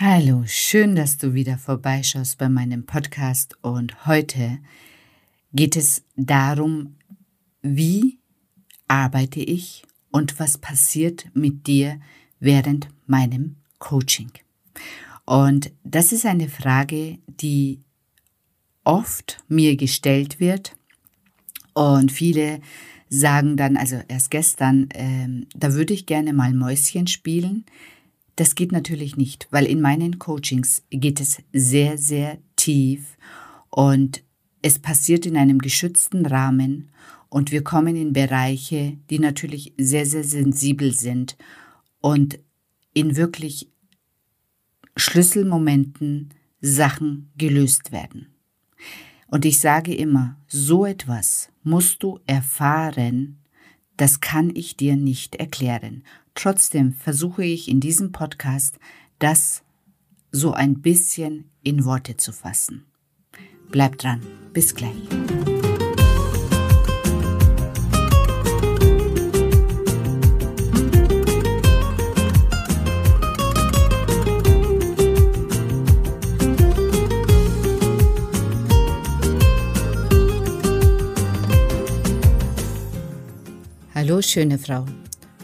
Hallo, schön, dass du wieder vorbeischaust bei meinem Podcast und heute geht es darum, wie arbeite ich und was passiert mit dir während meinem Coaching. Und das ist eine Frage, die oft mir gestellt wird und viele sagen dann, also erst gestern, äh, da würde ich gerne mal Mäuschen spielen. Das geht natürlich nicht, weil in meinen Coachings geht es sehr, sehr tief und es passiert in einem geschützten Rahmen und wir kommen in Bereiche, die natürlich sehr, sehr sensibel sind und in wirklich Schlüsselmomenten Sachen gelöst werden. Und ich sage immer, so etwas musst du erfahren, das kann ich dir nicht erklären. Trotzdem versuche ich in diesem Podcast, das so ein bisschen in Worte zu fassen. Bleib dran. Bis gleich. Hallo schöne Frau.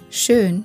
Schön,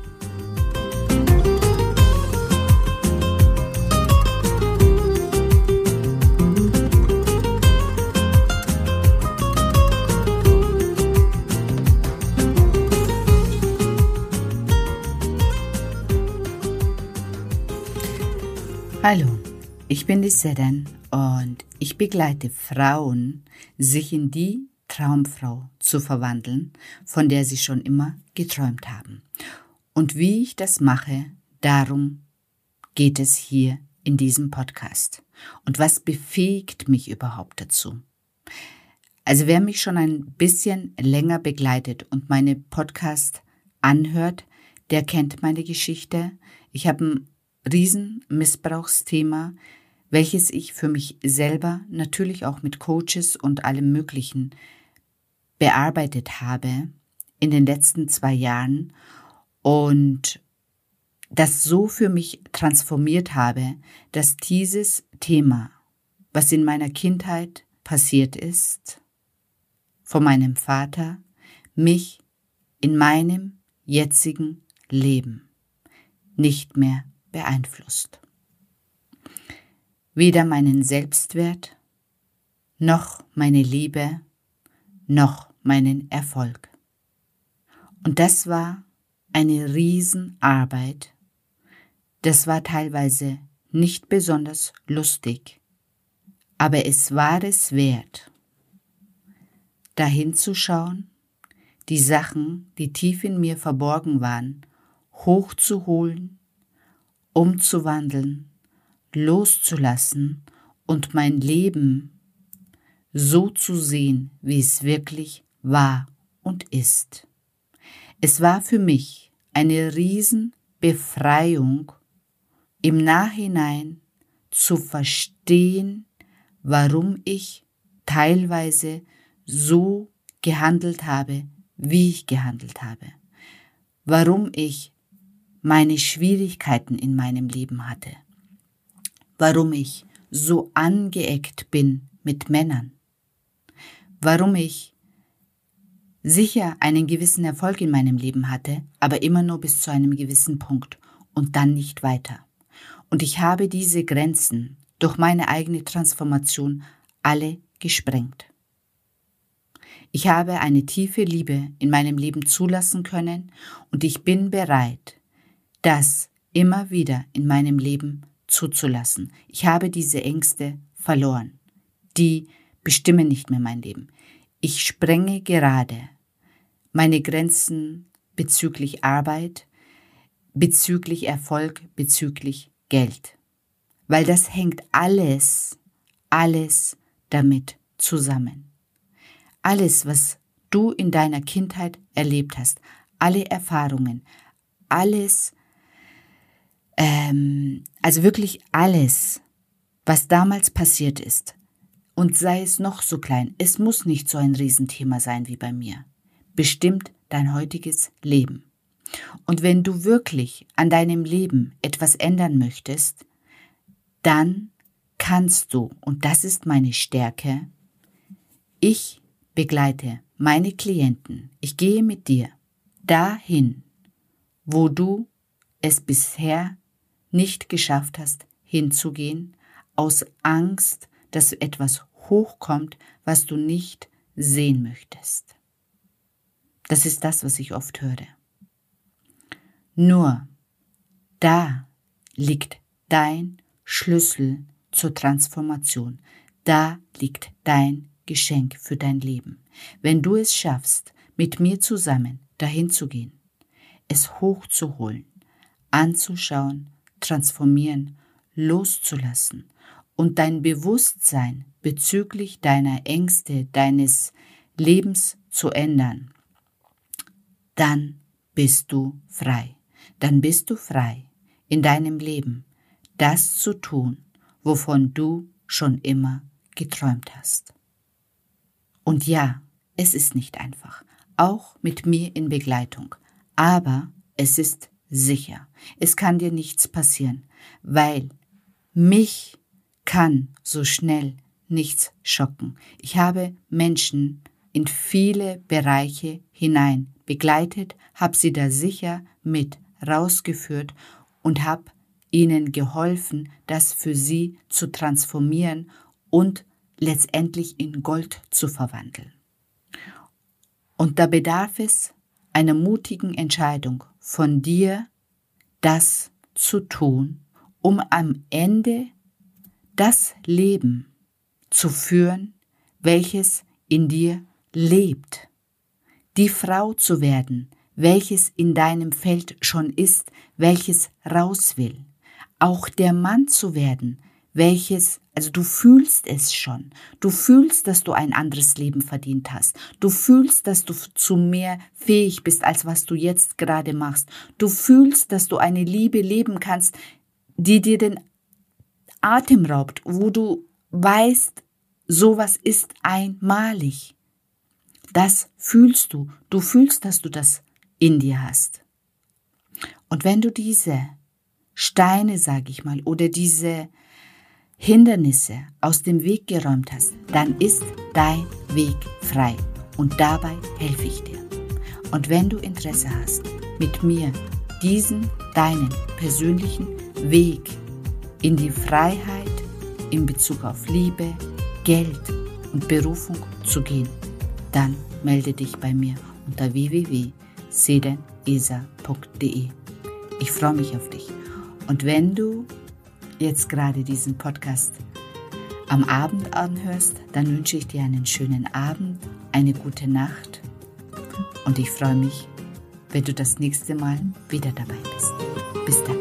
Ich bin die Sedan und ich begleite Frauen, sich in die Traumfrau zu verwandeln, von der sie schon immer geträumt haben. Und wie ich das mache, darum geht es hier in diesem Podcast. Und was befähigt mich überhaupt dazu? Also wer mich schon ein bisschen länger begleitet und meine Podcast anhört, der kennt meine Geschichte. Ich habe ein Riesenmissbrauchsthema, welches ich für mich selber natürlich auch mit Coaches und allem Möglichen bearbeitet habe in den letzten zwei Jahren und das so für mich transformiert habe, dass dieses Thema, was in meiner Kindheit passiert ist, von meinem Vater, mich in meinem jetzigen Leben nicht mehr beeinflusst. Weder meinen Selbstwert, noch meine Liebe, noch meinen Erfolg. Und das war eine Riesenarbeit. Das war teilweise nicht besonders lustig, aber es war es wert, dahin zu schauen, die Sachen, die tief in mir verborgen waren, hochzuholen umzuwandeln, loszulassen und mein Leben so zu sehen, wie es wirklich war und ist. Es war für mich eine Riesenbefreiung, im Nachhinein zu verstehen, warum ich teilweise so gehandelt habe, wie ich gehandelt habe, warum ich meine Schwierigkeiten in meinem Leben hatte, warum ich so angeeckt bin mit Männern, warum ich sicher einen gewissen Erfolg in meinem Leben hatte, aber immer nur bis zu einem gewissen Punkt und dann nicht weiter. Und ich habe diese Grenzen durch meine eigene Transformation alle gesprengt. Ich habe eine tiefe Liebe in meinem Leben zulassen können und ich bin bereit, das immer wieder in meinem Leben zuzulassen. Ich habe diese Ängste verloren. Die bestimmen nicht mehr mein Leben. Ich sprenge gerade meine Grenzen bezüglich Arbeit, bezüglich Erfolg, bezüglich Geld. Weil das hängt alles, alles damit zusammen. Alles, was du in deiner Kindheit erlebt hast, alle Erfahrungen, alles, ähm, also wirklich alles, was damals passiert ist, und sei es noch so klein, es muss nicht so ein Riesenthema sein wie bei mir, bestimmt dein heutiges Leben. Und wenn du wirklich an deinem Leben etwas ändern möchtest, dann kannst du, und das ist meine Stärke, ich begleite meine Klienten, ich gehe mit dir dahin, wo du es bisher nicht geschafft hast, hinzugehen, aus Angst, dass etwas hochkommt, was du nicht sehen möchtest. Das ist das, was ich oft höre. Nur da liegt dein Schlüssel zur Transformation. Da liegt dein Geschenk für dein Leben. Wenn du es schaffst, mit mir zusammen dahin zu gehen, es hochzuholen, anzuschauen, transformieren, loszulassen und dein Bewusstsein bezüglich deiner Ängste, deines Lebens zu ändern, dann bist du frei. Dann bist du frei in deinem Leben, das zu tun, wovon du schon immer geträumt hast. Und ja, es ist nicht einfach, auch mit mir in Begleitung, aber es ist sicher. Es kann dir nichts passieren, weil mich kann so schnell nichts schocken. Ich habe Menschen in viele Bereiche hinein begleitet, habe sie da sicher mit rausgeführt und habe ihnen geholfen, das für sie zu transformieren und letztendlich in Gold zu verwandeln. Und da bedarf es einer mutigen Entscheidung von dir, das zu tun, um am Ende das Leben zu führen, welches in dir lebt, die Frau zu werden, welches in deinem Feld schon ist, welches raus will, auch der Mann zu werden, welches, also du fühlst es schon, du fühlst, dass du ein anderes Leben verdient hast, du fühlst, dass du zu mehr fähig bist, als was du jetzt gerade machst, du fühlst, dass du eine Liebe leben kannst, die dir den Atem raubt, wo du weißt, sowas ist einmalig. Das fühlst du. Du fühlst, dass du das in dir hast. Und wenn du diese Steine, sag ich mal, oder diese Hindernisse aus dem Weg geräumt hast, dann ist dein Weg frei. Und dabei helfe ich dir. Und wenn du Interesse hast, mit mir diesen deinen persönlichen Weg in die Freiheit in Bezug auf Liebe, Geld und Berufung zu gehen, dann melde dich bei mir unter www.sedenesa.de. Ich freue mich auf dich. Und wenn du jetzt gerade diesen Podcast am Abend anhörst, dann wünsche ich dir einen schönen Abend, eine gute Nacht und ich freue mich, wenn du das nächste Mal wieder dabei bist. Bis dann.